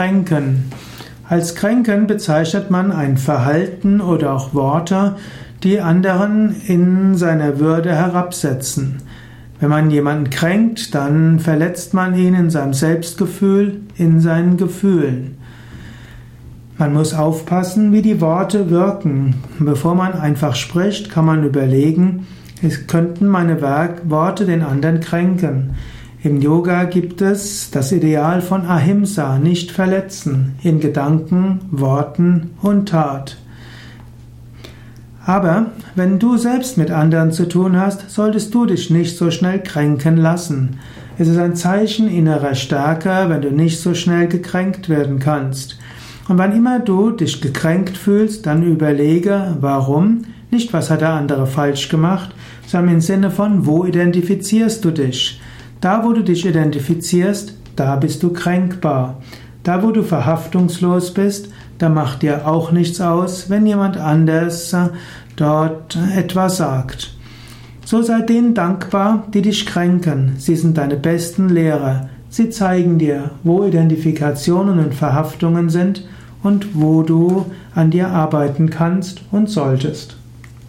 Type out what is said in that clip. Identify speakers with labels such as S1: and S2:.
S1: Kränken. Als Kränken bezeichnet man ein Verhalten oder auch Worte, die anderen in seiner Würde herabsetzen. Wenn man jemanden kränkt, dann verletzt man ihn in seinem Selbstgefühl, in seinen Gefühlen. Man muss aufpassen, wie die Worte wirken. Bevor man einfach spricht, kann man überlegen, es könnten meine Worte den anderen kränken. Im Yoga gibt es das Ideal von Ahimsa, nicht verletzen, in Gedanken, Worten und Tat. Aber wenn du selbst mit anderen zu tun hast, solltest du dich nicht so schnell kränken lassen. Es ist ein Zeichen innerer Stärke, wenn du nicht so schnell gekränkt werden kannst. Und wann immer du dich gekränkt fühlst, dann überlege, warum, nicht was hat der andere falsch gemacht, sondern im Sinne von, wo identifizierst du dich? Da, wo du dich identifizierst, da bist du kränkbar. Da, wo du verhaftungslos bist, da macht dir auch nichts aus, wenn jemand anders äh, dort etwas sagt. So sei denen dankbar, die dich kränken. Sie sind deine besten Lehrer. Sie zeigen dir, wo Identifikationen und Verhaftungen sind und wo du an dir arbeiten kannst und solltest.